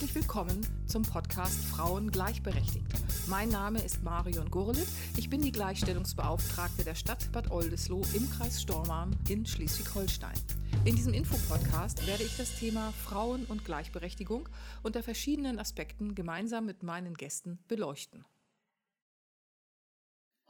Herzlich willkommen zum Podcast Frauen gleichberechtigt. Mein Name ist Marion Gurlitt. Ich bin die Gleichstellungsbeauftragte der Stadt Bad Oldesloe im Kreis Stormarn in Schleswig-Holstein. In diesem Infopodcast werde ich das Thema Frauen und Gleichberechtigung unter verschiedenen Aspekten gemeinsam mit meinen Gästen beleuchten.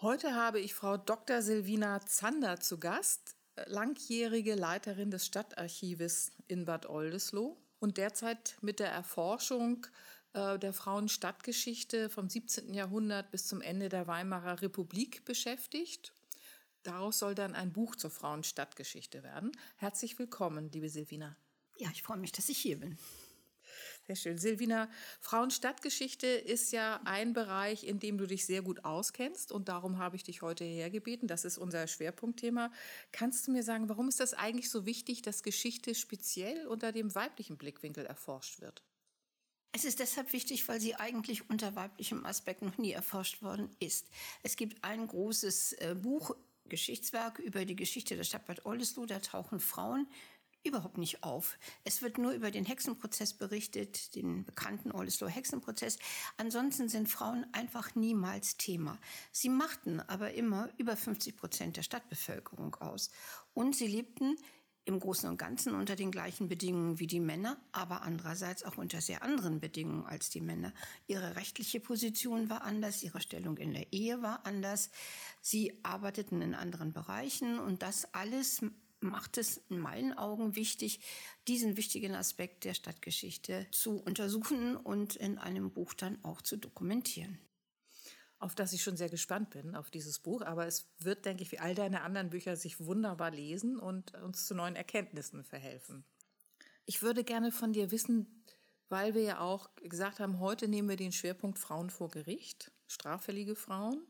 Heute habe ich Frau Dr. Silvina Zander zu Gast, langjährige Leiterin des Stadtarchives in Bad Oldesloe und derzeit mit der Erforschung äh, der Frauenstadtgeschichte vom 17. Jahrhundert bis zum Ende der Weimarer Republik beschäftigt. Daraus soll dann ein Buch zur Frauenstadtgeschichte werden. Herzlich willkommen, liebe Silvina. Ja, ich freue mich, dass ich hier bin. Sehr schön. Silvina, Frauenstadtgeschichte ist ja ein Bereich, in dem du dich sehr gut auskennst und darum habe ich dich heute hergebeten. Das ist unser Schwerpunktthema. Kannst du mir sagen, warum ist das eigentlich so wichtig, dass Geschichte speziell unter dem weiblichen Blickwinkel erforscht wird? Es ist deshalb wichtig, weil sie eigentlich unter weiblichem Aspekt noch nie erforscht worden ist. Es gibt ein großes äh, Buch, Geschichtswerk über die Geschichte der Stadt Bad Oldesloe. Da tauchen Frauen überhaupt nicht auf. Es wird nur über den Hexenprozess berichtet, den bekannten Oldesloe Hexenprozess. Ansonsten sind Frauen einfach niemals Thema. Sie machten aber immer über 50 Prozent der Stadtbevölkerung aus. Und sie lebten im Großen und Ganzen unter den gleichen Bedingungen wie die Männer, aber andererseits auch unter sehr anderen Bedingungen als die Männer. Ihre rechtliche Position war anders, ihre Stellung in der Ehe war anders. Sie arbeiteten in anderen Bereichen und das alles macht es in meinen Augen wichtig, diesen wichtigen Aspekt der Stadtgeschichte zu untersuchen und in einem Buch dann auch zu dokumentieren. Auf das ich schon sehr gespannt bin, auf dieses Buch. Aber es wird, denke ich, wie all deine anderen Bücher sich wunderbar lesen und uns zu neuen Erkenntnissen verhelfen. Ich würde gerne von dir wissen, weil wir ja auch gesagt haben, heute nehmen wir den Schwerpunkt Frauen vor Gericht, straffällige Frauen.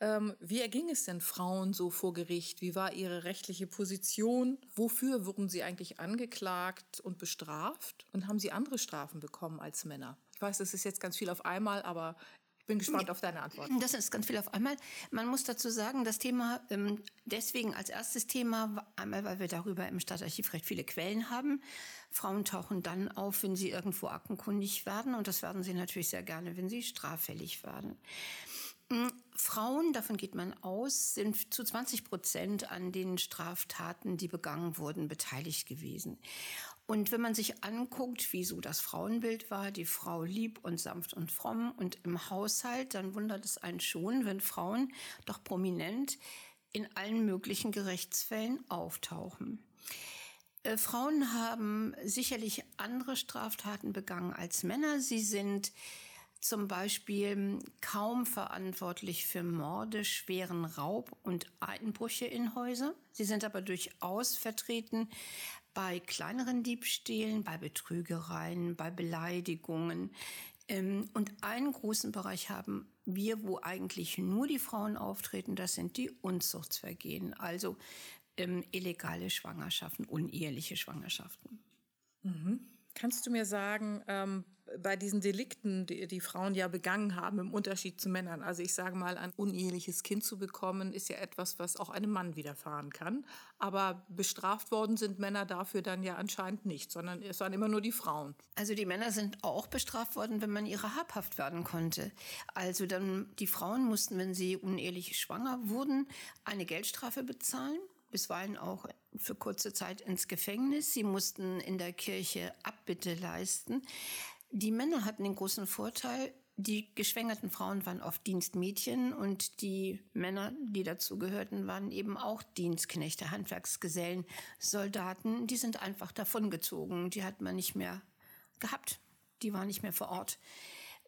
Ähm, wie erging es denn Frauen so vor Gericht? Wie war ihre rechtliche Position? Wofür wurden sie eigentlich angeklagt und bestraft? Und haben sie andere Strafen bekommen als Männer? Ich weiß, das ist jetzt ganz viel auf einmal, aber ich bin gespannt auf deine Antwort. Das ist ganz viel auf einmal. Man muss dazu sagen, das Thema ähm, deswegen als erstes Thema, einmal weil wir darüber im Stadtarchiv recht viele Quellen haben. Frauen tauchen dann auf, wenn sie irgendwo aktenkundig werden und das werden sie natürlich sehr gerne, wenn sie straffällig werden. Frauen, davon geht man aus, sind zu 20 Prozent an den Straftaten, die begangen wurden, beteiligt gewesen. Und wenn man sich anguckt, wie so das Frauenbild war, die Frau lieb und sanft und fromm und im Haushalt, dann wundert es einen schon, wenn Frauen doch prominent in allen möglichen Gerichtsfällen auftauchen. Äh, Frauen haben sicherlich andere Straftaten begangen als Männer. Sie sind zum Beispiel kaum verantwortlich für Morde, schweren Raub und Einbrüche in Häuser. Sie sind aber durchaus vertreten bei kleineren Diebstählen, bei Betrügereien, bei Beleidigungen. Ähm, und einen großen Bereich haben wir, wo eigentlich nur die Frauen auftreten, das sind die Unzuchtsvergehen, also ähm, illegale Schwangerschaften, uneheliche Schwangerschaften. Mhm. Kannst du mir sagen, ähm, bei diesen Delikten, die, die Frauen ja begangen haben, im Unterschied zu Männern, also ich sage mal, ein uneheliches Kind zu bekommen, ist ja etwas, was auch einem Mann widerfahren kann. Aber bestraft worden sind Männer dafür dann ja anscheinend nicht, sondern es waren immer nur die Frauen. Also die Männer sind auch bestraft worden, wenn man ihrer habhaft werden konnte. Also dann die Frauen mussten, wenn sie unehelich schwanger wurden, eine Geldstrafe bezahlen bisweilen auch für kurze Zeit ins Gefängnis. Sie mussten in der Kirche Abbitte leisten. Die Männer hatten den großen Vorteil, die geschwängerten Frauen waren oft Dienstmädchen und die Männer, die dazu gehörten, waren eben auch Dienstknechte, Handwerksgesellen, Soldaten. Die sind einfach davongezogen. Die hat man nicht mehr gehabt. Die waren nicht mehr vor Ort.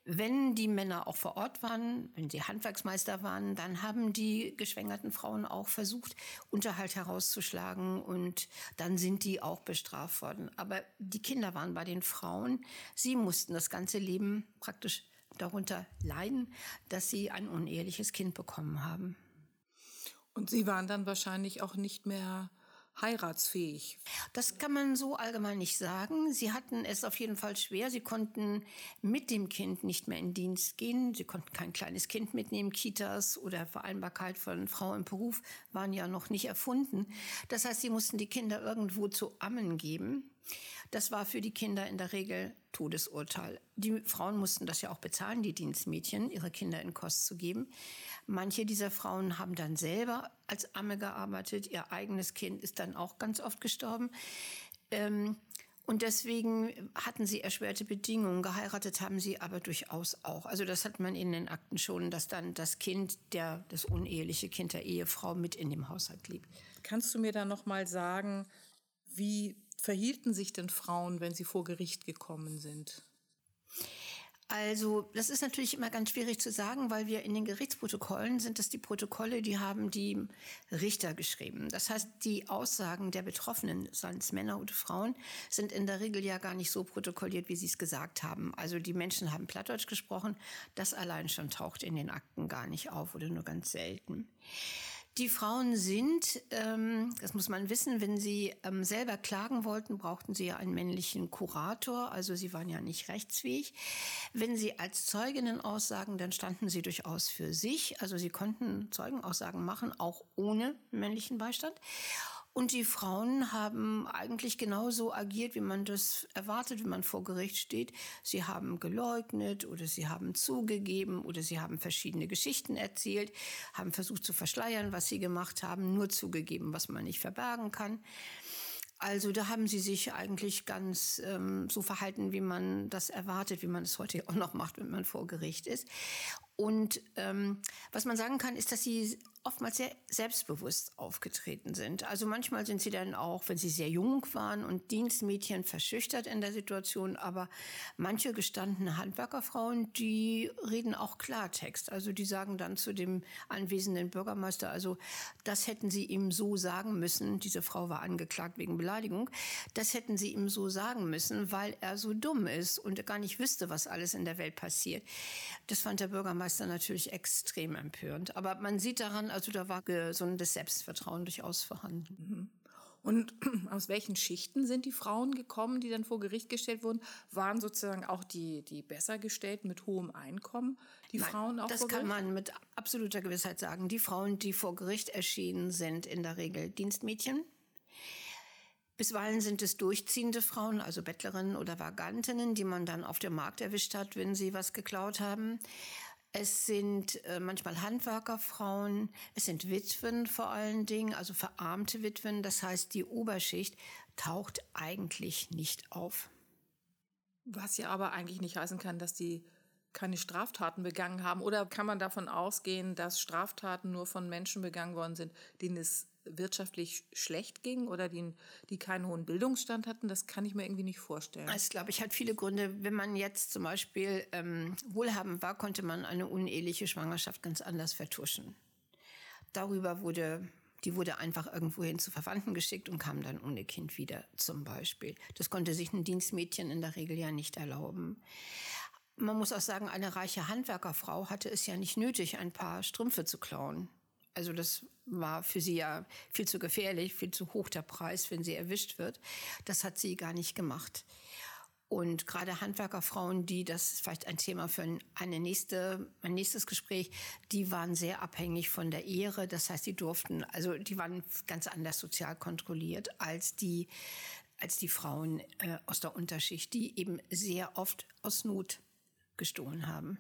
Wenn die Männer auch vor Ort waren, wenn sie Handwerksmeister waren, dann haben die geschwängerten Frauen auch versucht, Unterhalt herauszuschlagen und dann sind die auch bestraft worden. Aber die Kinder waren bei den Frauen. Sie mussten das ganze Leben praktisch darunter leiden, dass sie ein uneheliches Kind bekommen haben. Und sie waren dann wahrscheinlich auch nicht mehr heiratsfähig? Das kann man so allgemein nicht sagen. Sie hatten es auf jeden Fall schwer. Sie konnten mit dem Kind nicht mehr in Dienst gehen. Sie konnten kein kleines Kind mitnehmen. Kitas oder Vereinbarkeit von Frau und Beruf waren ja noch nicht erfunden. Das heißt, sie mussten die Kinder irgendwo zu ammen geben. Das war für die Kinder in der Regel Todesurteil. Die Frauen mussten das ja auch bezahlen, die Dienstmädchen, ihre Kinder in Kost zu geben. Manche dieser Frauen haben dann selber als Amme gearbeitet. Ihr eigenes Kind ist dann auch ganz oft gestorben. Ähm, und deswegen hatten sie erschwerte Bedingungen. Geheiratet haben sie aber durchaus auch. Also das hat man in den Akten schon, dass dann das Kind, der, das uneheliche Kind der Ehefrau mit in dem Haushalt blieb. Kannst du mir da noch mal sagen, wie verhielten sich denn Frauen, wenn sie vor Gericht gekommen sind? Also, das ist natürlich immer ganz schwierig zu sagen, weil wir in den Gerichtsprotokollen sind das die Protokolle, die haben die Richter geschrieben. Das heißt, die Aussagen der Betroffenen, seien es Männer oder Frauen, sind in der Regel ja gar nicht so protokolliert, wie sie es gesagt haben. Also, die Menschen haben Plattdeutsch gesprochen. Das allein schon taucht in den Akten gar nicht auf oder nur ganz selten. Die Frauen sind, ähm, das muss man wissen, wenn sie ähm, selber klagen wollten, brauchten sie ja einen männlichen Kurator, also sie waren ja nicht rechtsfähig. Wenn sie als Zeuginnen aussagen, dann standen sie durchaus für sich, also sie konnten Zeugenaussagen machen, auch ohne männlichen Beistand. Und die Frauen haben eigentlich genauso agiert, wie man das erwartet, wenn man vor Gericht steht. Sie haben geleugnet oder sie haben zugegeben oder sie haben verschiedene Geschichten erzählt, haben versucht zu verschleiern, was sie gemacht haben, nur zugegeben, was man nicht verbergen kann. Also da haben sie sich eigentlich ganz ähm, so verhalten, wie man das erwartet, wie man es heute auch noch macht, wenn man vor Gericht ist. Und ähm, was man sagen kann, ist, dass sie oftmals sehr selbstbewusst aufgetreten sind. Also manchmal sind sie dann auch, wenn sie sehr jung waren und Dienstmädchen verschüchtert in der Situation, aber manche gestandene Handwerkerfrauen, die reden auch Klartext. Also die sagen dann zu dem anwesenden Bürgermeister, also das hätten sie ihm so sagen müssen, diese Frau war angeklagt wegen Beleidigung, das hätten sie ihm so sagen müssen, weil er so dumm ist und gar nicht wüsste, was alles in der Welt passiert. Das fand der Bürgermeister natürlich extrem empörend. Aber man sieht daran, also da war gesundes Selbstvertrauen durchaus vorhanden. Mhm. Und aus welchen Schichten sind die Frauen gekommen, die dann vor Gericht gestellt wurden? Waren sozusagen auch die, die besser gestellten mit hohem Einkommen, die Nein, Frauen auch Das kann man mit absoluter Gewissheit sagen. Die Frauen, die vor Gericht erschienen, sind in der Regel Dienstmädchen. Bisweilen sind es durchziehende Frauen, also Bettlerinnen oder Vagantinnen, die man dann auf dem Markt erwischt hat, wenn sie was geklaut haben. Es sind äh, manchmal Handwerkerfrauen, es sind Witwen vor allen Dingen, also verarmte Witwen. Das heißt, die Oberschicht taucht eigentlich nicht auf. Was ja aber eigentlich nicht heißen kann, dass die keine Straftaten begangen haben. Oder kann man davon ausgehen, dass Straftaten nur von Menschen begangen worden sind, denen es wirtschaftlich schlecht ging oder die, die keinen hohen Bildungsstand hatten, das kann ich mir irgendwie nicht vorstellen. Das glaube ich hat viele Gründe. Wenn man jetzt zum Beispiel ähm, wohlhabend war, konnte man eine uneheliche Schwangerschaft ganz anders vertuschen. Darüber wurde die wurde einfach irgendwohin zu Verwandten geschickt und kam dann ohne Kind wieder zum Beispiel. Das konnte sich ein Dienstmädchen in der Regel ja nicht erlauben. Man muss auch sagen, eine reiche Handwerkerfrau hatte es ja nicht nötig, ein paar Strümpfe zu klauen. Also das war für sie ja viel zu gefährlich, viel zu hoch der Preis, wenn sie erwischt wird. Das hat sie gar nicht gemacht. Und gerade Handwerkerfrauen, die, das ist vielleicht ein Thema für eine nächste, ein nächstes Gespräch, die waren sehr abhängig von der Ehre. Das heißt, die durften, also die waren ganz anders sozial kontrolliert als die, als die Frauen äh, aus der Unterschicht, die eben sehr oft aus Not gestohlen haben.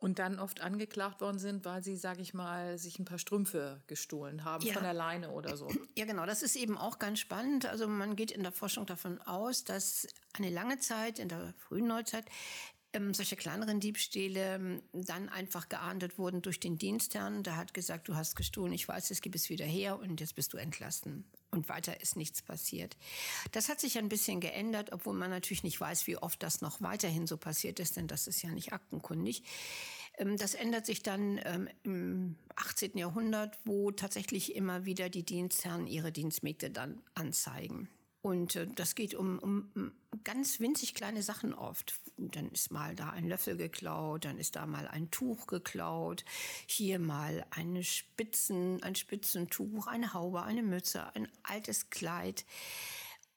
Und dann oft angeklagt worden sind, weil sie, sage ich mal, sich ein paar Strümpfe gestohlen haben ja. von der Leine oder so. Ja, genau. Das ist eben auch ganz spannend. Also man geht in der Forschung davon aus, dass eine lange Zeit, in der frühen Neuzeit, ähm, solche kleineren Diebstähle ähm, dann einfach geahndet wurden durch den Dienstherrn. Der hat gesagt, du hast gestohlen, ich weiß, es gibt es wieder her und jetzt bist du entlassen. Und weiter ist nichts passiert. Das hat sich ein bisschen geändert, obwohl man natürlich nicht weiß, wie oft das noch weiterhin so passiert ist, denn das ist ja nicht aktenkundig. Ähm, das ändert sich dann ähm, im 18. Jahrhundert, wo tatsächlich immer wieder die Dienstherren ihre Dienstmägde dann anzeigen. Und äh, das geht um, um ganz winzig kleine Sachen oft. Dann ist mal da ein Löffel geklaut, dann ist da mal ein Tuch geklaut, hier mal eine Spitzen, ein Spitzentuch, eine Haube, eine Mütze, ein altes Kleid.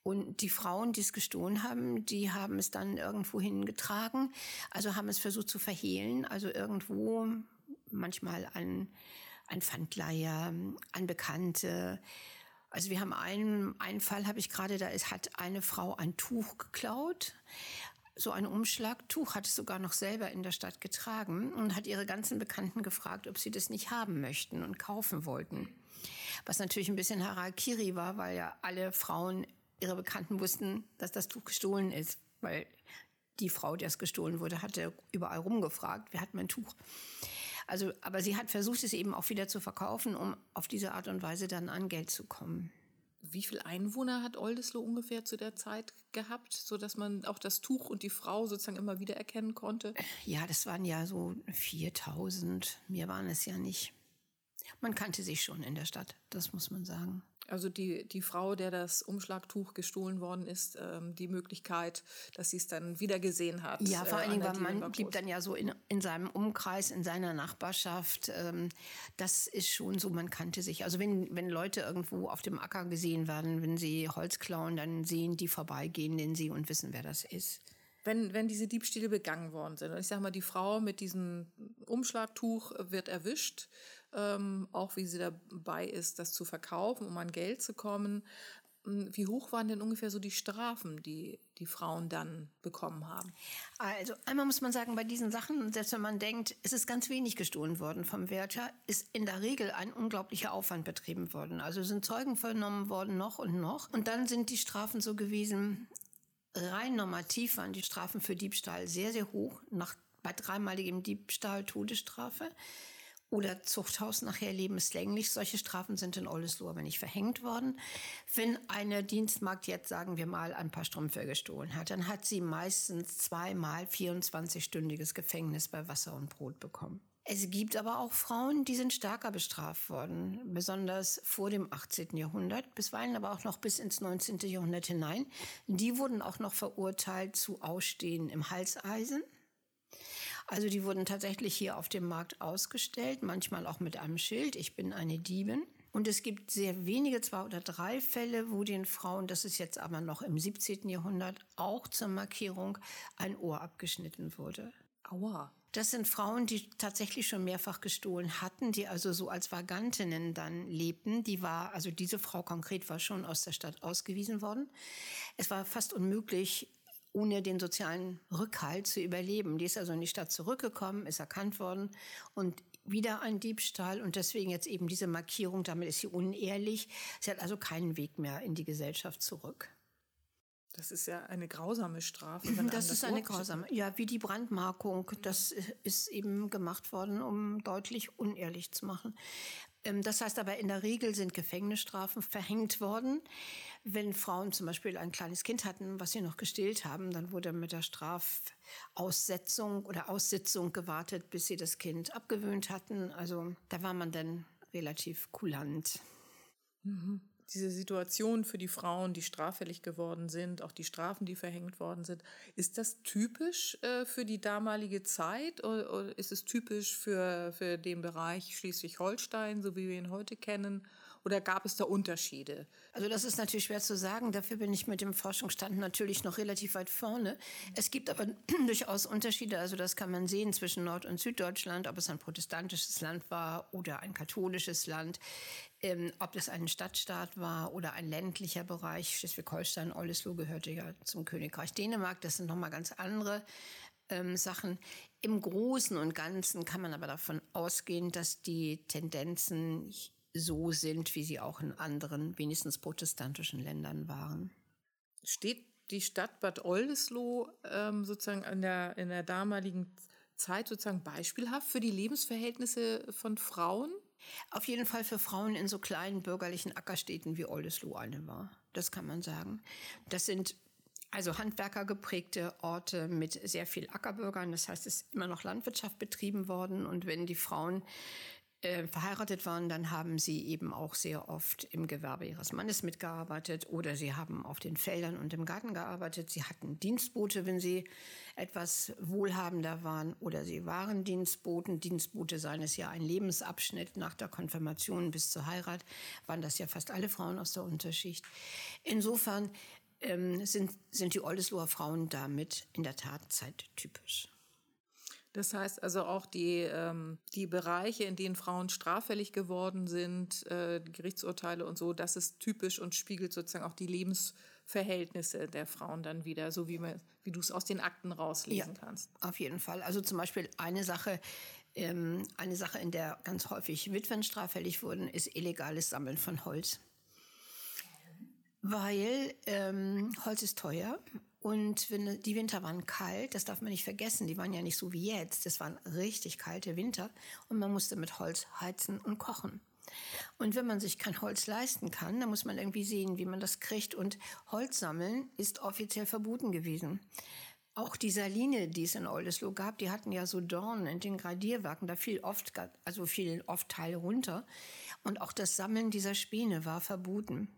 Und die Frauen, die es gestohlen haben, die haben es dann irgendwo hingetragen, also haben es versucht zu verhehlen, also irgendwo manchmal an, an Pfandleiher, an Bekannte, also wir haben einen, einen Fall, habe ich gerade, da ist, hat eine Frau ein Tuch geklaut. So ein Umschlagtuch hat es sogar noch selber in der Stadt getragen und hat ihre ganzen Bekannten gefragt, ob sie das nicht haben möchten und kaufen wollten. Was natürlich ein bisschen Harakiri war, weil ja alle Frauen, ihre Bekannten wussten, dass das Tuch gestohlen ist, weil die Frau, die es gestohlen wurde, hatte überall rumgefragt, wer hat mein Tuch. Also, aber sie hat versucht, es eben auch wieder zu verkaufen, um auf diese Art und Weise dann an Geld zu kommen. Wie viele Einwohner hat Oldesloe ungefähr zu der Zeit gehabt, so dass man auch das Tuch und die Frau sozusagen immer wieder erkennen konnte? Ja, das waren ja so 4000. Mir waren es ja nicht. Man kannte sich schon in der Stadt, das muss man sagen. Also die, die Frau, der das Umschlagtuch gestohlen worden ist, ähm, die Möglichkeit, dass sie es dann wieder gesehen hat. Ja, vor äh, allen Dingen, weil man blieb dann ja so in, in seinem Umkreis, in seiner Nachbarschaft. Ähm, das ist schon so, man kannte sich. Also wenn, wenn Leute irgendwo auf dem Acker gesehen werden, wenn sie Holz klauen, dann sehen die vorbeigehen, den sie und wissen, wer das ist wenn, wenn diese Diebstähle begangen worden sind. Und ich sage mal, die Frau mit diesem Umschlagtuch wird erwischt ähm, auch wie sie dabei ist, das zu verkaufen, um an Geld zu kommen. Hm, wie hoch waren denn ungefähr so die Strafen, die die Frauen dann bekommen haben? Also einmal muss man sagen, bei diesen Sachen, selbst wenn man denkt, es ist ganz wenig gestohlen worden vom Wärter, ist in der Regel ein unglaublicher Aufwand betrieben worden. Also sind Zeugen vernommen worden noch und noch. Und dann sind die Strafen so gewesen, rein normativ waren die Strafen für Diebstahl sehr, sehr hoch. Nach, bei dreimaligem Diebstahl Todesstrafe oder Zuchthaus nachher lebenslänglich. Solche Strafen sind in Oldesloe aber nicht verhängt worden. Wenn eine Dienstmagd jetzt, sagen wir mal, ein paar Strümpfe gestohlen hat, dann hat sie meistens zweimal 24-stündiges Gefängnis bei Wasser und Brot bekommen. Es gibt aber auch Frauen, die sind stärker bestraft worden, besonders vor dem 18. Jahrhundert, bisweilen aber auch noch bis ins 19. Jahrhundert hinein. Die wurden auch noch verurteilt zu Ausstehen im Halseisen also die wurden tatsächlich hier auf dem Markt ausgestellt, manchmal auch mit einem Schild, ich bin eine Diebin. Und es gibt sehr wenige, zwei oder drei Fälle, wo den Frauen, das ist jetzt aber noch im 17. Jahrhundert, auch zur Markierung ein Ohr abgeschnitten wurde. Aua. Das sind Frauen, die tatsächlich schon mehrfach gestohlen hatten, die also so als Vagantinnen dann lebten. Die war, also diese Frau konkret war schon aus der Stadt ausgewiesen worden. Es war fast unmöglich, ohne den sozialen Rückhalt zu überleben. Die ist also in die Stadt zurückgekommen, ist erkannt worden und wieder ein Diebstahl und deswegen jetzt eben diese Markierung, damit ist sie unehrlich. Sie hat also keinen Weg mehr in die Gesellschaft zurück. Das ist ja eine grausame Strafe. das ist eine grausame, ja, wie die Brandmarkung. Das ist eben gemacht worden, um deutlich unehrlich zu machen. Ähm, das heißt aber, in der Regel sind Gefängnisstrafen verhängt worden. Wenn Frauen zum Beispiel ein kleines Kind hatten, was sie noch gestillt haben, dann wurde mit der Strafaussetzung oder Aussitzung gewartet, bis sie das Kind abgewöhnt hatten. Also da war man dann relativ kulant. Mhm diese Situation für die Frauen, die straffällig geworden sind, auch die Strafen, die verhängt worden sind, ist das typisch äh, für die damalige Zeit oder, oder, ist es typisch für, für den Bereich Schleswig-Holstein, so wie wir ihn heute kennen? Oder gab es da Unterschiede? Also das ist natürlich schwer zu sagen. Dafür bin ich mit dem Forschungsstand natürlich noch relativ weit vorne. Es gibt aber durchaus Unterschiede. Also das kann man sehen zwischen Nord- und Süddeutschland, ob es ein protestantisches Land war oder ein katholisches Land. Ähm, ob es ein Stadtstaat war oder ein ländlicher Bereich. Schleswig-Holstein, Oldesloe gehörte ja zum Königreich Dänemark. Das sind nochmal ganz andere ähm, Sachen. Im Großen und Ganzen kann man aber davon ausgehen, dass die Tendenzen so sind, wie sie auch in anderen, wenigstens protestantischen Ländern waren. Steht die Stadt Bad Oldesloe ähm, sozusagen in der, in der damaligen Zeit sozusagen beispielhaft für die Lebensverhältnisse von Frauen? Auf jeden Fall für Frauen in so kleinen bürgerlichen Ackerstädten wie Oldesloe eine war. Das kann man sagen. Das sind also handwerkergeprägte Orte mit sehr viel Ackerbürgern. Das heißt, es ist immer noch Landwirtschaft betrieben worden. Und wenn die Frauen äh, verheiratet waren, dann haben sie eben auch sehr oft im Gewerbe ihres Mannes mitgearbeitet oder sie haben auf den Feldern und im Garten gearbeitet. Sie hatten Dienstbote, wenn sie etwas wohlhabender waren oder sie waren Dienstboten. Dienstbote seien es ja ein Lebensabschnitt nach der Konfirmation bis zur Heirat, waren das ja fast alle Frauen aus der Unterschicht. Insofern ähm, sind, sind die Oldesloher Frauen damit in der Tat zeittypisch. Das heißt also auch die, ähm, die Bereiche, in denen Frauen straffällig geworden sind, äh, Gerichtsurteile und so, das ist typisch und spiegelt sozusagen auch die Lebensverhältnisse der Frauen dann wieder, so wie, man, wie du es aus den Akten rauslesen ja, kannst. Auf jeden Fall. Also zum Beispiel eine Sache, ähm, eine Sache, in der ganz häufig Witwen straffällig wurden, ist illegales Sammeln von Holz. Weil ähm, Holz ist teuer und wenn, die Winter waren kalt, das darf man nicht vergessen, die waren ja nicht so wie jetzt. Das waren richtig kalte Winter und man musste mit Holz heizen und kochen. Und wenn man sich kein Holz leisten kann, dann muss man irgendwie sehen, wie man das kriegt. Und Holz sammeln ist offiziell verboten gewesen. Auch die Saline, die es in Oldesloe gab, die hatten ja so Dornen in den Gradierwerken. Da fiel oft, also fielen oft Teile runter. Und auch das Sammeln dieser Späne war verboten.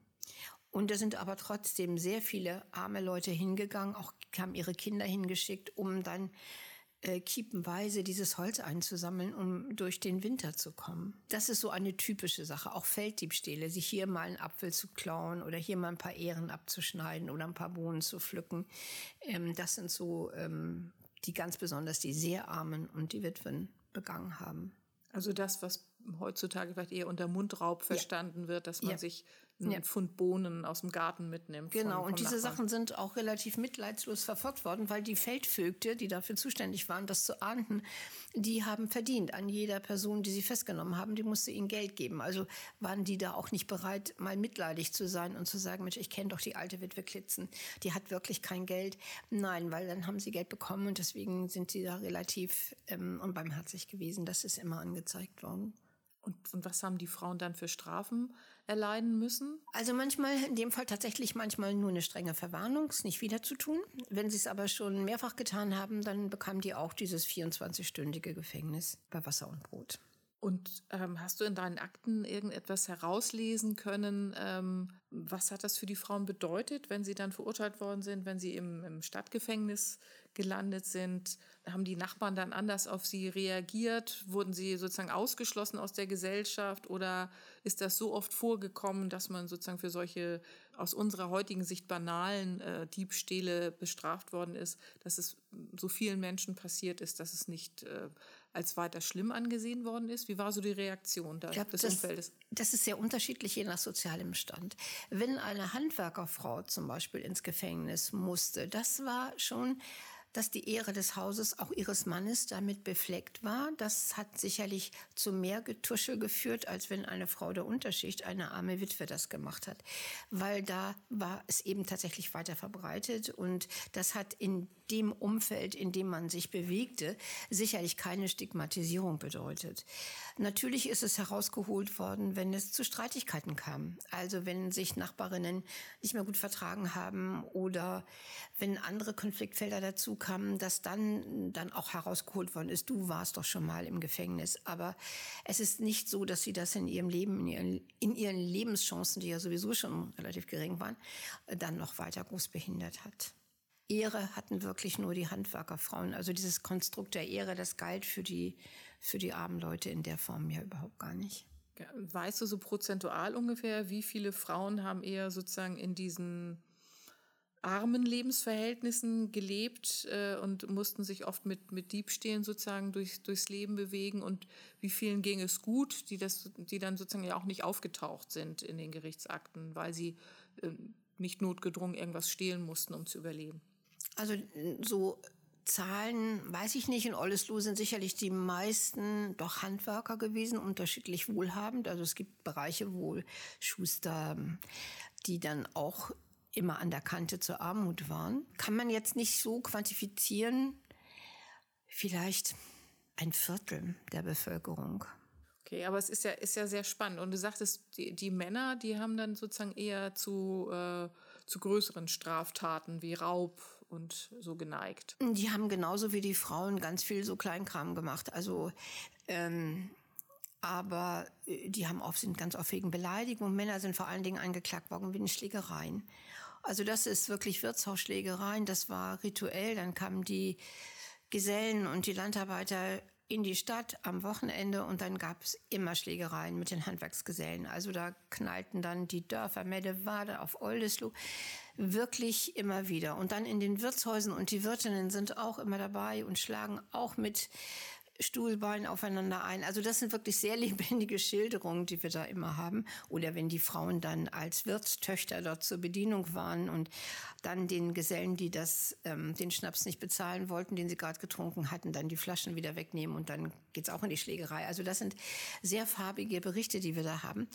Und da sind aber trotzdem sehr viele arme Leute hingegangen, auch haben ihre Kinder hingeschickt, um dann äh, kiepenweise dieses Holz einzusammeln, um durch den Winter zu kommen. Das ist so eine typische Sache. Auch Felddiebstähle, sich hier mal einen Apfel zu klauen oder hier mal ein paar Ähren abzuschneiden oder ein paar Bohnen zu pflücken. Ähm, das sind so ähm, die ganz besonders die sehr Armen und die Witwen begangen haben. Also das, was heutzutage vielleicht eher unter Mundraub verstanden ja. wird, dass man ja. sich einen ja. Pfund Bohnen aus dem Garten mitnimmt. Genau, und diese Nachbarn. Sachen sind auch relativ mitleidslos verfolgt worden, weil die Feldvögte, die dafür zuständig waren, das zu ahnden, die haben verdient an jeder Person, die sie festgenommen haben, die musste ihnen Geld geben. Also waren die da auch nicht bereit, mal mitleidig zu sein und zu sagen, Mensch, ich kenne doch die alte Witwe Klitzen, die hat wirklich kein Geld. Nein, weil dann haben sie Geld bekommen und deswegen sind sie da relativ ähm, unbarmherzig gewesen. Das ist immer angezeigt worden. Und, und was haben die Frauen dann für Strafen erleiden müssen? Also manchmal, in dem Fall tatsächlich manchmal nur eine strenge Verwarnung, es nicht wieder zu tun. Wenn sie es aber schon mehrfach getan haben, dann bekamen die auch dieses 24-stündige Gefängnis bei Wasser und Brot. Und ähm, hast du in deinen Akten irgendetwas herauslesen können? Ähm, was hat das für die Frauen bedeutet, wenn sie dann verurteilt worden sind, wenn sie im, im Stadtgefängnis gelandet sind? Haben die Nachbarn dann anders auf sie reagiert? Wurden sie sozusagen ausgeschlossen aus der Gesellschaft? Oder ist das so oft vorgekommen, dass man sozusagen für solche aus unserer heutigen Sicht banalen äh, Diebstähle bestraft worden ist, dass es so vielen Menschen passiert ist, dass es nicht äh, als weiter schlimm angesehen worden ist? Wie war so die Reaktion da glaub, des das, Umfeldes? Das ist sehr unterschiedlich, je nach sozialem Stand. Wenn eine Handwerkerfrau zum Beispiel ins Gefängnis musste, das war schon dass die Ehre des Hauses, auch ihres Mannes, damit befleckt war. Das hat sicherlich zu mehr Getusche geführt, als wenn eine Frau der Unterschicht, eine arme Witwe, das gemacht hat. Weil da war es eben tatsächlich weiter verbreitet und das hat in dem Umfeld, in dem man sich bewegte, sicherlich keine Stigmatisierung bedeutet. Natürlich ist es herausgeholt worden, wenn es zu Streitigkeiten kam. Also wenn sich Nachbarinnen nicht mehr gut vertragen haben oder wenn andere Konfliktfelder dazu kamen, dass dann, dann auch herausgeholt worden ist, du warst doch schon mal im Gefängnis. Aber es ist nicht so, dass sie das in ihrem Leben, in ihren, in ihren Lebenschancen, die ja sowieso schon relativ gering waren, dann noch weiter groß behindert hat. Ehre hatten wirklich nur die Handwerkerfrauen. Also dieses Konstrukt der Ehre, das galt für die für die armen Leute in der Form ja überhaupt gar nicht. Weißt du so prozentual ungefähr, wie viele Frauen haben eher sozusagen in diesen armen Lebensverhältnissen gelebt äh, und mussten sich oft mit, mit Diebstählen sozusagen durch, durchs Leben bewegen und wie vielen ging es gut, die, das, die dann sozusagen ja auch nicht aufgetaucht sind in den Gerichtsakten, weil sie äh, nicht notgedrungen irgendwas stehlen mussten, um zu überleben. Also so Zahlen weiß ich nicht. In Ollesloe sind sicherlich die meisten doch Handwerker gewesen, unterschiedlich wohlhabend. Also es gibt Bereiche, wo Schuster, die dann auch immer an der Kante zur Armut waren. Kann man jetzt nicht so quantifizieren. Vielleicht ein Viertel der Bevölkerung. Okay, aber es ist ja, ist ja sehr spannend. Und du sagtest, die, die Männer, die haben dann sozusagen eher zu, äh, zu größeren Straftaten wie Raub und so geneigt. Die haben genauso wie die Frauen ganz viel so Kleinkram gemacht. Also ähm, aber äh, die haben oft, sind ganz oft wegen Beleidigung. Männer sind vor allen Dingen angeklagt worden wegen Schlägereien. Also das ist wirklich Wirtshausschlägereien. Das war rituell. Dann kamen die Gesellen und die Landarbeiter in die Stadt am Wochenende und dann gab es immer Schlägereien mit den Handwerksgesellen. Also da knallten dann die Dörfer Meddewade auf Oldesloe wirklich immer wieder. Und dann in den Wirtshäusern und die Wirtinnen sind auch immer dabei und schlagen auch mit Stuhlbein aufeinander ein. Also das sind wirklich sehr lebendige Schilderungen, die wir da immer haben. Oder wenn die Frauen dann als Wirtstöchter dort zur Bedienung waren und dann den Gesellen, die das, ähm, den Schnaps nicht bezahlen wollten, den sie gerade getrunken hatten, dann die Flaschen wieder wegnehmen und dann geht's auch in die Schlägerei. Also das sind sehr farbige Berichte, die wir da haben.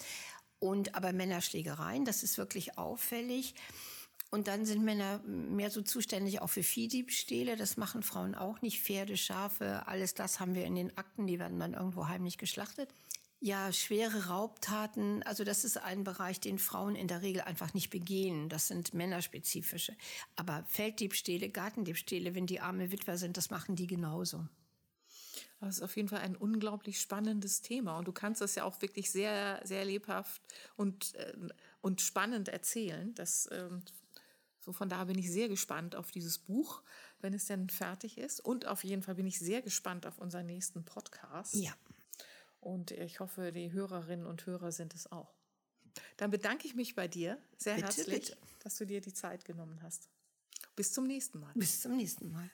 Und aber Männerschlägereien, das ist wirklich auffällig. Und dann sind Männer mehr so zuständig auch für Viehdiebstähle. Das machen Frauen auch nicht. Pferde, Schafe, alles das haben wir in den Akten. Die werden dann irgendwo heimlich geschlachtet. Ja, schwere Raubtaten, also das ist ein Bereich, den Frauen in der Regel einfach nicht begehen. Das sind männerspezifische. Aber Felddiebstähle, Gartendiebstähle, wenn die arme Witwer sind, das machen die genauso. Das ist auf jeden Fall ein unglaublich spannendes Thema. Und du kannst das ja auch wirklich sehr, sehr lebhaft und, äh, und spannend erzählen. Das ähm, so von da bin ich sehr gespannt auf dieses Buch, wenn es denn fertig ist. Und auf jeden Fall bin ich sehr gespannt auf unseren nächsten Podcast. Ja. Und ich hoffe, die Hörerinnen und Hörer sind es auch. Dann bedanke ich mich bei dir sehr bitte, herzlich, bitte. dass du dir die Zeit genommen hast. Bis zum nächsten Mal. Bis zum nächsten Mal.